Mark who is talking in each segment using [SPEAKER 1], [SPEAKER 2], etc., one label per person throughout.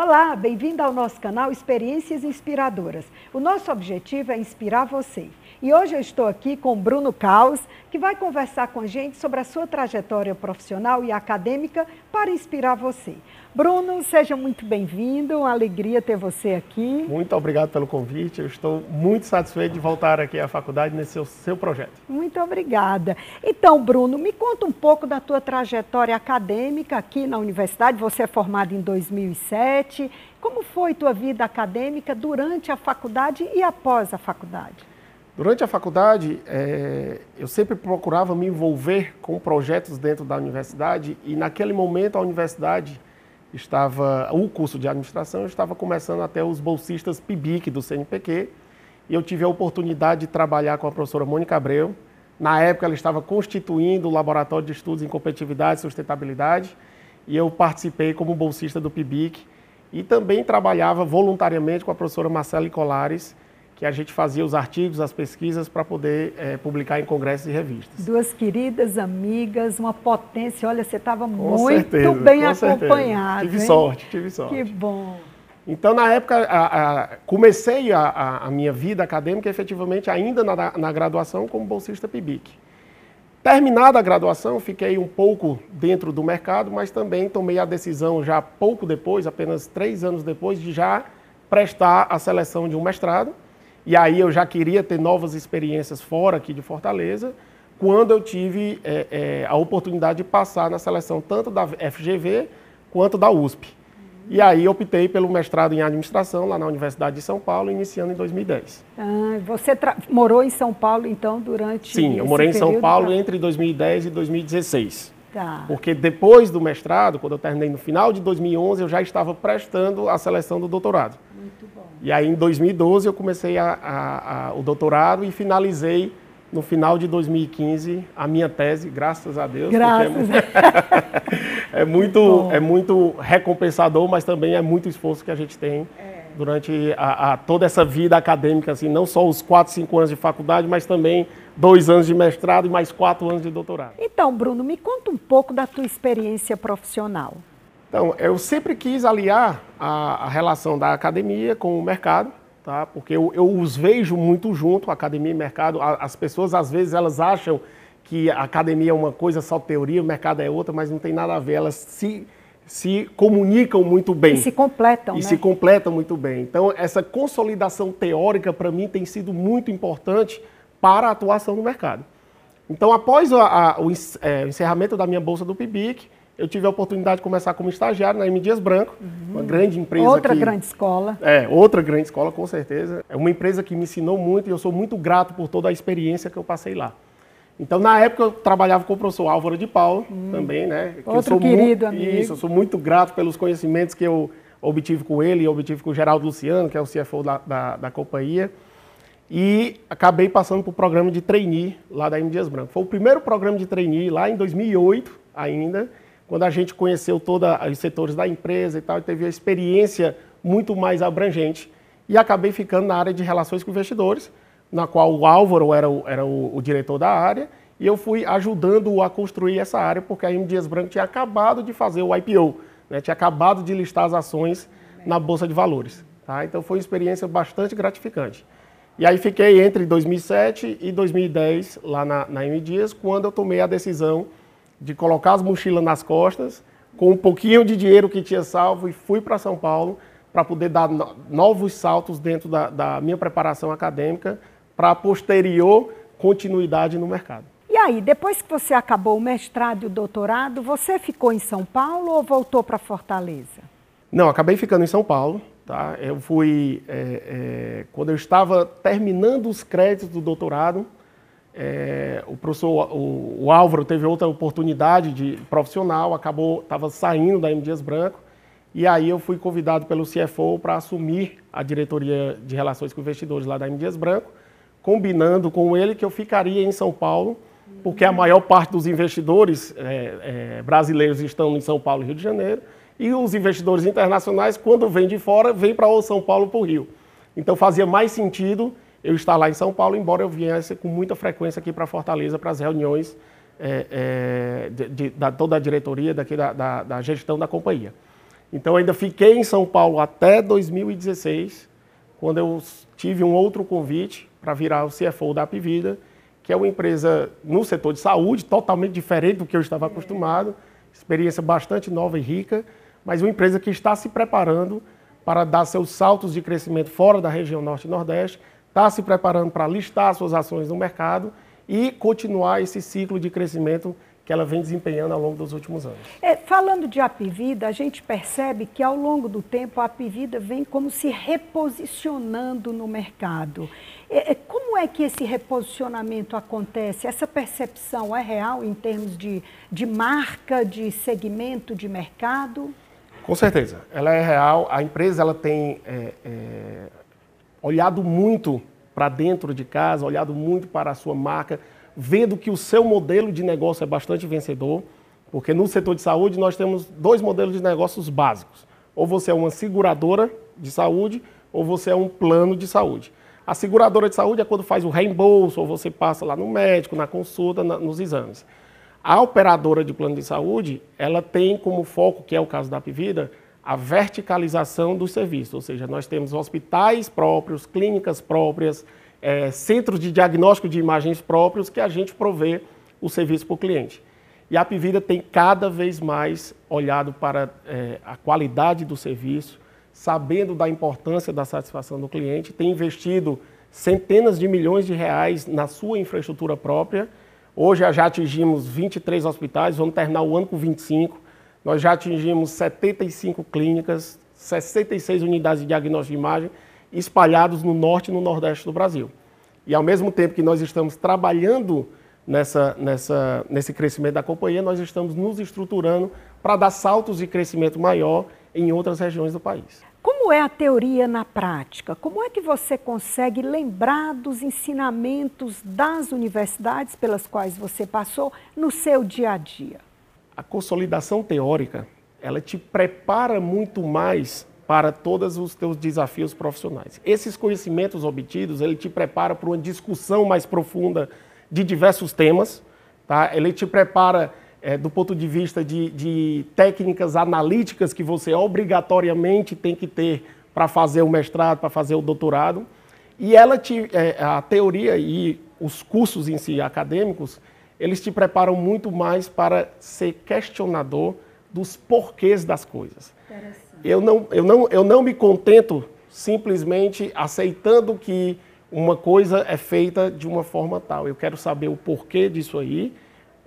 [SPEAKER 1] Olá, bem-vindo ao nosso canal Experiências Inspiradoras. O nosso objetivo é inspirar você. E hoje eu estou aqui com Bruno Caos, que vai conversar com a gente sobre a sua trajetória profissional e acadêmica para inspirar você. Bruno, seja muito bem-vindo, uma alegria ter você aqui.
[SPEAKER 2] Muito obrigado pelo convite, eu estou muito satisfeito de voltar aqui à faculdade nesse seu, seu projeto.
[SPEAKER 1] Muito obrigada. Então, Bruno, me conta um pouco da tua trajetória acadêmica aqui na universidade, você é formado em 2007, como foi tua vida acadêmica durante a faculdade e após a faculdade?
[SPEAKER 2] Durante a faculdade, é, eu sempre procurava me envolver com projetos dentro da universidade e naquele momento a universidade estava, o curso de administração estava começando até os bolsistas PIBIC do CNPq e eu tive a oportunidade de trabalhar com a professora Mônica Abreu. Na época ela estava constituindo o Laboratório de Estudos em Competitividade e Sustentabilidade e eu participei como bolsista do PIBIC e também trabalhava voluntariamente com a professora Marcela Colares, que a gente fazia os artigos, as pesquisas para poder é, publicar em congressos e revistas.
[SPEAKER 1] Duas queridas amigas, uma potência. Olha, você estava muito certeza, bem acompanhado.
[SPEAKER 2] Tive hein? sorte, tive sorte.
[SPEAKER 1] Que bom.
[SPEAKER 2] Então, na época, a, a, comecei a, a, minha vida acadêmica efetivamente ainda na, na graduação como bolsista PIBIC. Terminada a graduação, fiquei um pouco dentro do mercado, mas também tomei a decisão já pouco depois, apenas três anos depois, de já prestar a seleção de um mestrado e aí eu já queria ter novas experiências fora aqui de Fortaleza, quando eu tive é, é, a oportunidade de passar na seleção tanto da FGV quanto da USP. E aí optei pelo mestrado em administração lá na Universidade de São Paulo, iniciando em 2010.
[SPEAKER 1] Ah, você morou em São Paulo então durante
[SPEAKER 2] Sim, eu morei em São Paulo pra... entre 2010 e 2016. Tá. Porque depois do mestrado, quando eu terminei no final de 2011, eu já estava prestando a seleção do doutorado. Muito bom. E aí, em 2012, eu comecei a, a, a, o doutorado e finalizei no final de 2015 a minha tese, graças a Deus.
[SPEAKER 1] Graças.
[SPEAKER 2] É, é, muito, é muito recompensador, mas também é muito esforço que a gente tem é. durante a, a, toda essa vida acadêmica, assim, não só os quatro, cinco anos de faculdade, mas também dois anos de mestrado e mais quatro anos de doutorado.
[SPEAKER 1] Então, Bruno, me conta um pouco da tua experiência profissional.
[SPEAKER 2] Então, eu sempre quis aliar a, a relação da academia com o mercado, tá? porque eu, eu os vejo muito junto, academia e mercado. As pessoas, às vezes, elas acham que a academia é uma coisa só teoria, o mercado é outra, mas não tem nada a ver. Elas se, se comunicam muito bem.
[SPEAKER 1] E se completam,
[SPEAKER 2] E
[SPEAKER 1] né?
[SPEAKER 2] se completam muito bem. Então, essa consolidação teórica, para mim, tem sido muito importante para a atuação no mercado. Então, após a, a, o, é, o encerramento da minha bolsa do PIBIC, eu tive a oportunidade de começar como estagiário na M. Dias Branco, uhum. uma grande empresa.
[SPEAKER 1] Outra que, grande escola.
[SPEAKER 2] É, outra grande escola, com certeza. É uma empresa que me ensinou muito e eu sou muito grato por toda a experiência que eu passei lá. Então, na época, eu trabalhava com o professor Álvaro de Paulo, hum. também, né?
[SPEAKER 1] Que Outro querido muito, amigo.
[SPEAKER 2] Isso, eu sou muito grato pelos conhecimentos que eu obtive com ele e obtive com o Geraldo Luciano, que é o CFO da, da, da companhia. E acabei passando para o programa de trainee lá da M. Dias Branco. Foi o primeiro programa de trainee lá em 2008 ainda, quando a gente conheceu todos os setores da empresa e tal, teve a experiência muito mais abrangente. E acabei ficando na área de relações com investidores, na qual o Álvaro era o, era o, o diretor da área, e eu fui ajudando-o a construir essa área, porque a M. Dias Branco tinha acabado de fazer o IPO, né? tinha acabado de listar as ações na Bolsa de Valores. Tá? Então foi uma experiência bastante gratificante. E aí fiquei entre 2007 e 2010 lá na, na M. Dias, quando eu tomei a decisão de colocar as mochilas nas costas, com um pouquinho de dinheiro que tinha salvo, e fui para São Paulo para poder dar novos saltos dentro da, da minha preparação acadêmica para posterior continuidade no mercado.
[SPEAKER 1] E aí, depois que você acabou o mestrado e o doutorado, você ficou em São Paulo ou voltou para Fortaleza?
[SPEAKER 2] Não, acabei ficando em São Paulo. Tá? Eu fui, é, é, quando eu estava terminando os créditos do doutorado, é, o professor, o, o, Álvaro teve outra oportunidade de profissional, acabou, estava saindo da M. Dias Branco, E aí eu fui convidado pelo CFO para assumir a diretoria de relações com investidores lá da M. Dias Branco, combinando com ele que eu ficaria em São Paulo, porque a maior parte dos investidores é, é, brasileiros estão em São Paulo e Rio de Janeiro, e os investidores internacionais, quando vêm de fora, vêm para o São Paulo para o Rio. Então fazia mais sentido eu estar lá em São Paulo, embora eu viesse com muita frequência aqui para Fortaleza para as reuniões é, é, de, de, da toda a diretoria daqui da, da, da, gestão da companhia. Então ainda fiquei em São Paulo até 2016, quando eu tive um outro convite para virar o CFO da Apivida, que é uma empresa no setor de saúde, totalmente diferente do que eu estava acostumado, experiência bastante nova e rica, mas uma empresa que está se preparando para dar seus saltos de crescimento fora da região Norte e Nordeste, está se preparando para listar suas ações no mercado e continuar esse ciclo de crescimento que ela vem desempenhando ao longo dos últimos anos.
[SPEAKER 1] É, falando de Apivida, a gente percebe que ao longo do tempo a Apivida vem como se reposicionando no mercado. É, é, como é que esse reposicionamento acontece? Essa percepção é real em termos de, de marca, de segmento de mercado?
[SPEAKER 2] Com certeza, ela é real. A empresa ela tem é, é olhado muito para dentro de casa, olhado muito para a sua marca, vendo que o seu modelo de negócio é bastante vencedor, porque no setor de saúde nós temos dois modelos de negócios básicos. Ou você é uma seguradora de saúde, ou você é um plano de saúde. A seguradora de saúde é quando faz o reembolso, ou você passa lá no médico, na consulta, na, nos exames. A operadora de plano de saúde, ela tem como foco, que é o caso da Apivida, a verticalização dos serviços, ou seja, nós temos hospitais próprios, clínicas próprias, é, centros de diagnóstico de imagens próprios que a gente provê o serviço para o cliente. E a Apivida tem cada vez mais olhado para é, a qualidade do serviço, sabendo da importância da satisfação do cliente, tem investido centenas de milhões de reais na sua infraestrutura própria. Hoje já atingimos 23 hospitais, vamos terminar o ano com 25. Nós já atingimos 75 clínicas, 66 unidades de diagnóstico de imagem espalhados no norte e no nordeste do Brasil. E ao mesmo tempo que nós estamos trabalhando nessa, nessa, nesse crescimento da companhia, nós estamos nos estruturando para dar saltos de crescimento maior em outras regiões do país.
[SPEAKER 1] Como é a teoria na prática? Como é que você consegue lembrar dos ensinamentos das universidades pelas quais você passou no seu dia a dia?
[SPEAKER 2] A consolidação teórica, ela te prepara muito mais para todos os teus desafios profissionais. Esses conhecimentos obtidos, ele te prepara para uma discussão mais profunda de diversos temas, tá? Ele te prepara é, do ponto de vista de, de técnicas analíticas que você obrigatoriamente tem que ter para fazer o mestrado, para fazer o doutorado. E ela te, é, a teoria e os cursos em si acadêmicos, eles te preparam muito mais para ser questionador dos porquês das coisas eu não, eu, não, eu não me contento simplesmente aceitando que uma coisa é feita de uma forma tal. Eu quero saber o porquê disso aí,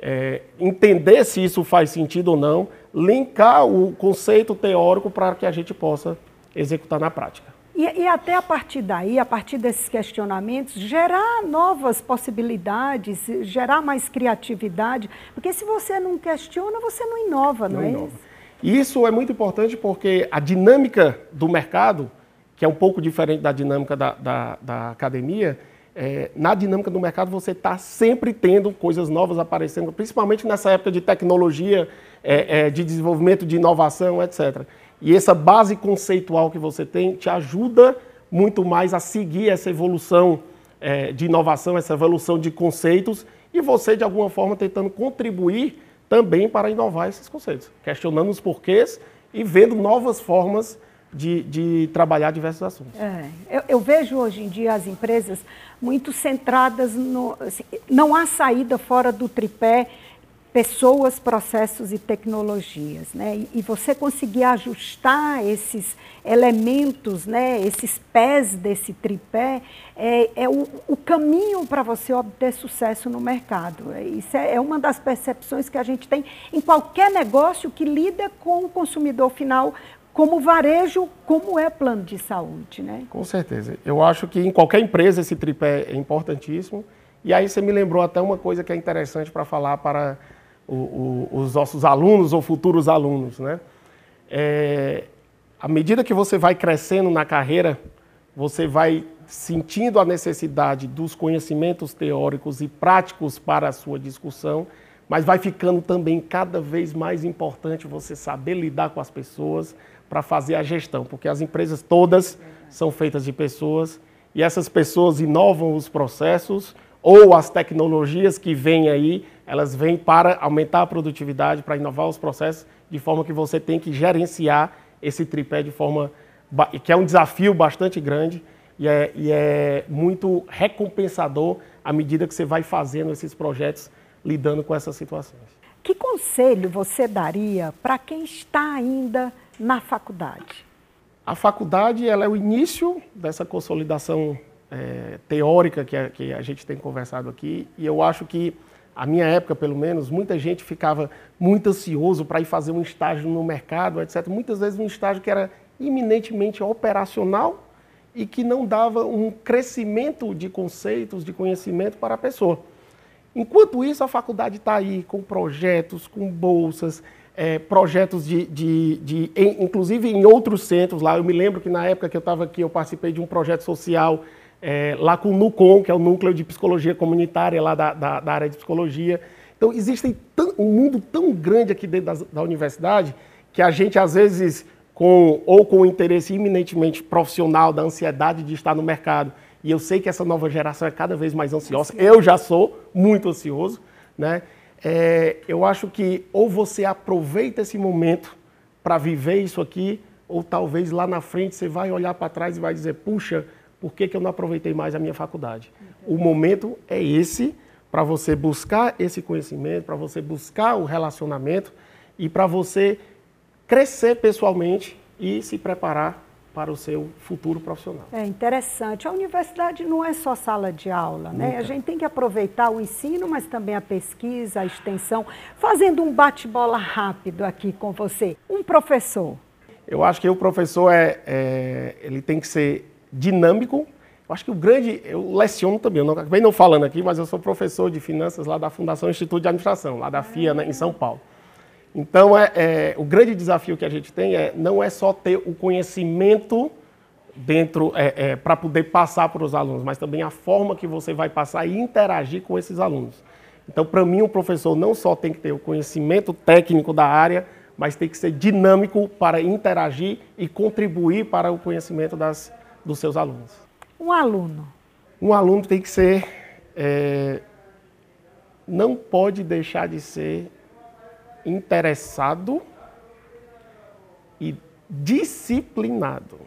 [SPEAKER 2] é, entender se isso faz sentido ou não, linkar o conceito teórico para que a gente possa executar na prática.
[SPEAKER 1] E, e, até a partir daí, a partir desses questionamentos, gerar novas possibilidades, gerar mais criatividade, porque se você não questiona, você não inova, não, não é inova. isso?
[SPEAKER 2] E isso é muito importante porque a dinâmica do mercado, que é um pouco diferente da dinâmica da, da, da academia, é, na dinâmica do mercado você está sempre tendo coisas novas aparecendo, principalmente nessa época de tecnologia, é, é, de desenvolvimento, de inovação, etc. E essa base conceitual que você tem te ajuda muito mais a seguir essa evolução é, de inovação, essa evolução de conceitos, e você, de alguma forma, tentando contribuir também para inovar esses conceitos, questionando os porquês e vendo novas formas de, de trabalhar diversos assuntos.
[SPEAKER 1] É, eu, eu, vejo hoje em dia as empresas muito centradas no. Assim, não há saída fora do tripé pessoas, processos e tecnologias, né? E, você conseguir ajustar esses elementos, né? Esses pés desse tripé é, é o, o, caminho para você obter sucesso no mercado. É, isso é, é uma das percepções que a gente tem em qualquer negócio que lida com o consumidor final, como varejo, como é plano de saúde, né?
[SPEAKER 2] Com certeza. Eu acho que em qualquer empresa esse tripé é importantíssimo. E aí você me lembrou até uma coisa que é interessante para falar para o, os nossos alunos ou futuros alunos. Né? É, à medida que você vai crescendo na carreira, você vai sentindo a necessidade dos conhecimentos teóricos e práticos para a sua discussão, mas vai ficando também cada vez mais importante você saber lidar com as pessoas para fazer a gestão, porque as empresas todas são feitas de pessoas e essas pessoas inovam os processos ou as tecnologias que vêm aí, elas vêm para aumentar a produtividade, para inovar os processos, de forma que você tem que gerenciar esse tripé de forma que é um desafio bastante grande e é, e é muito recompensador à medida que você vai fazendo esses projetos lidando com essas situações.
[SPEAKER 1] Que conselho você daria para quem está ainda na faculdade?
[SPEAKER 2] A faculdade ela é o início dessa consolidação é, teórica que a, que a gente tem conversado aqui e eu acho que a minha época, pelo menos, muita gente ficava muito ansioso para ir fazer um estágio no mercado, etc. Muitas vezes um estágio que era eminentemente operacional e que não dava um crescimento de conceitos, de conhecimento para a pessoa. Enquanto isso, a faculdade está aí com projetos, com bolsas, é, projetos de, de, de em, inclusive em outros centros lá. Eu me lembro que na época que eu estava aqui, eu participei de um projeto social é, lá com o NUCOM, que é o Núcleo de Psicologia Comunitária lá da, da, da área de psicologia. Então, existe um mundo tão grande aqui dentro da, da universidade que a gente, às vezes, com, ou com o interesse eminentemente profissional da ansiedade de estar no mercado. E eu sei que essa nova geração é cada vez mais ansiosa. Eu já sou muito ansioso, né? É, eu acho que ou você aproveita esse momento para viver isso aqui, ou talvez lá na frente você vai olhar para trás e vai dizer, puxa, por que, que eu não aproveitei mais a minha faculdade? O momento é esse para você buscar esse conhecimento, para você buscar o relacionamento e para você crescer pessoalmente e se preparar para o seu futuro profissional.
[SPEAKER 1] É interessante. A universidade não é só sala de aula, né? A gente tem que aproveitar o ensino, mas também a pesquisa, a extensão. Fazendo um bate-bola rápido aqui com você. Um professor.
[SPEAKER 2] Eu acho que o professor é, é ele tem que ser dinâmico. Eu acho que o grande, eu leciono também, eu não, acabei não falando aqui, mas eu sou professor de finanças lá da Fundação Instituto de Administração, lá da FIA, né, em São Paulo. Então, é, é, o grande desafio que a gente tem é não é só ter o conhecimento dentro é, é, para poder passar para os alunos, mas também a forma que você vai passar e interagir com esses alunos. Então, para mim, o professor não só tem que ter o conhecimento técnico da área, mas tem que ser dinâmico para interagir e contribuir para o conhecimento das, dos seus alunos.
[SPEAKER 1] Um aluno.
[SPEAKER 2] Um aluno tem que ser. É, não pode deixar de ser interessado e disciplinado.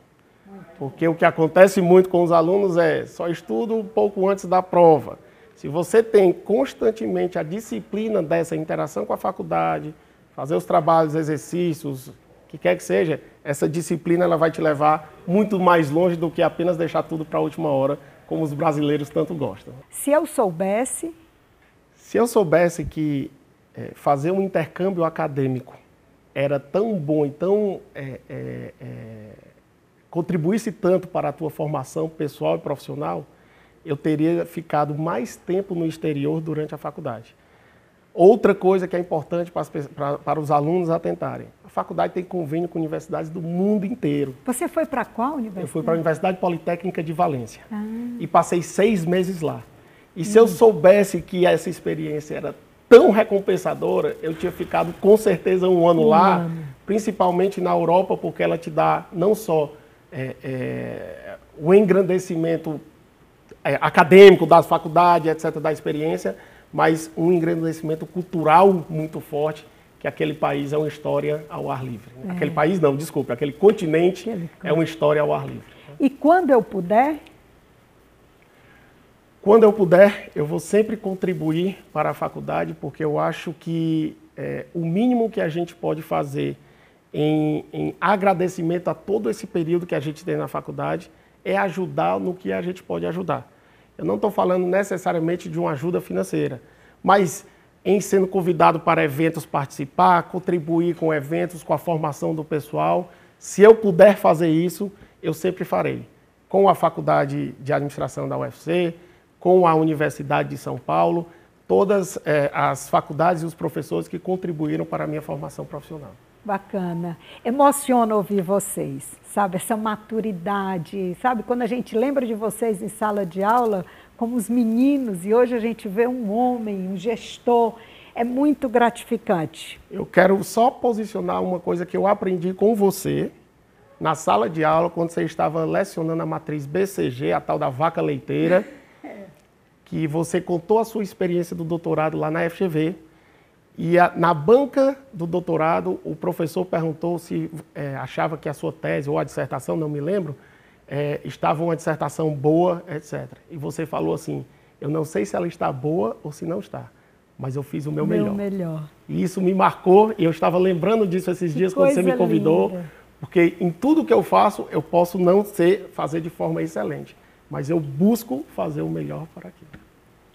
[SPEAKER 2] Porque o que acontece muito com os alunos é só estudo um pouco antes da prova. Se você tem constantemente a disciplina dessa interação com a faculdade, fazer os trabalhos, exercícios, o que quer que seja, essa disciplina ela vai te levar muito mais longe do que apenas deixar tudo para a última hora, como os brasileiros tanto gostam.
[SPEAKER 1] Se eu soubesse.
[SPEAKER 2] Se eu soubesse que é, fazer um intercâmbio acadêmico era tão bom e tão é, é, contribuísse tanto para a tua formação pessoal e profissional, eu teria ficado mais tempo no exterior durante a faculdade. Outra coisa que é importante para, para, para, os alunos atentarem: faculdade tem convênio com universidades do mundo inteiro.
[SPEAKER 1] Você foi para qual universidade?
[SPEAKER 2] Eu fui para a Universidade Politécnica de Valência ah. e passei seis meses lá. E hum. se eu soubesse que essa experiência era tão recompensadora, eu tinha ficado com certeza um ano um lá, ano. principalmente na Europa, porque ela te dá não só é, é, o engrandecimento é, acadêmico das faculdades, etc., da experiência, mas um engrandecimento cultural muito forte, que aquele país é uma história ao ar livre. É. Aquele país não, desculpe, aquele continente aquele... é uma história ao ar livre.
[SPEAKER 1] E quando eu puder,
[SPEAKER 2] quando eu puder, eu vou sempre contribuir para a faculdade, porque eu acho que é, o mínimo que a gente pode fazer em, em, agradecimento a todo esse período que a gente tem na faculdade é ajudar no que a gente pode ajudar. Eu não estou falando necessariamente de uma ajuda financeira, mas em sendo convidado para eventos participar, contribuir com eventos, com a formação do pessoal. Se eu puder fazer isso, eu sempre farei. Com a Faculdade de Administração da UFC, com a Universidade de São Paulo, todas eh, as faculdades e os professores que contribuíram para a minha formação profissional.
[SPEAKER 1] Bacana. Emociona ouvir vocês, sabe? Essa maturidade, sabe? Quando a gente lembra de vocês em sala de aula, como os meninos, e hoje a gente vê um homem, um gestor, é muito gratificante.
[SPEAKER 2] Eu quero só posicionar uma coisa que eu aprendi com você na sala de aula, quando você estava lecionando a matriz BCG, a tal da vaca leiteira, que você contou a sua experiência do doutorado lá na FGV e a, na banca do doutorado, o professor perguntou se é, achava que a sua tese ou a dissertação, não me lembro, é, estava uma dissertação boa, etc. E você falou assim: eu não sei se ela está boa ou se não está, mas eu fiz o meu, meu melhor.
[SPEAKER 1] melhor.
[SPEAKER 2] E isso me marcou e eu estava lembrando disso esses que dias quando você me convidou, linda. porque em tudo que eu faço eu posso não ser fazer de forma excelente, mas eu busco fazer o melhor para aquilo.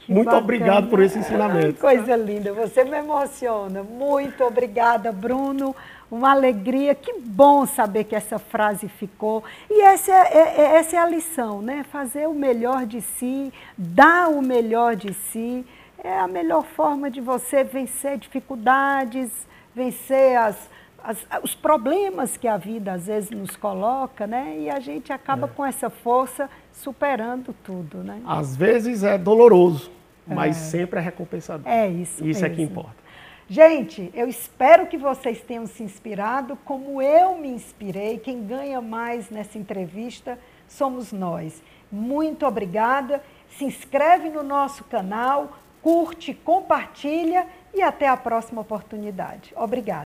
[SPEAKER 2] Muito bacana. obrigado por esse ensinamento.
[SPEAKER 1] Coisa linda, você me emociona. Muito obrigada, Bruno. Uma alegria, que bom saber que essa frase ficou. E essa é, é, é, essa é a lição, né? Fazer o melhor de si, dar o melhor de si. É a melhor forma de você vencer dificuldades, vencer as, as, os problemas que a vida às vezes nos coloca, né? E a gente acaba é. com essa força superando tudo, né?
[SPEAKER 2] Às vezes é doloroso, mas é. sempre é recompensador.
[SPEAKER 1] É isso.
[SPEAKER 2] Isso mesmo. é que importa.
[SPEAKER 1] Gente, eu espero que vocês tenham se inspirado como eu me inspirei. Quem ganha mais nessa entrevista somos nós. Muito obrigada. Se inscreve no nosso canal, curte, compartilha e até a próxima oportunidade. Obrigada.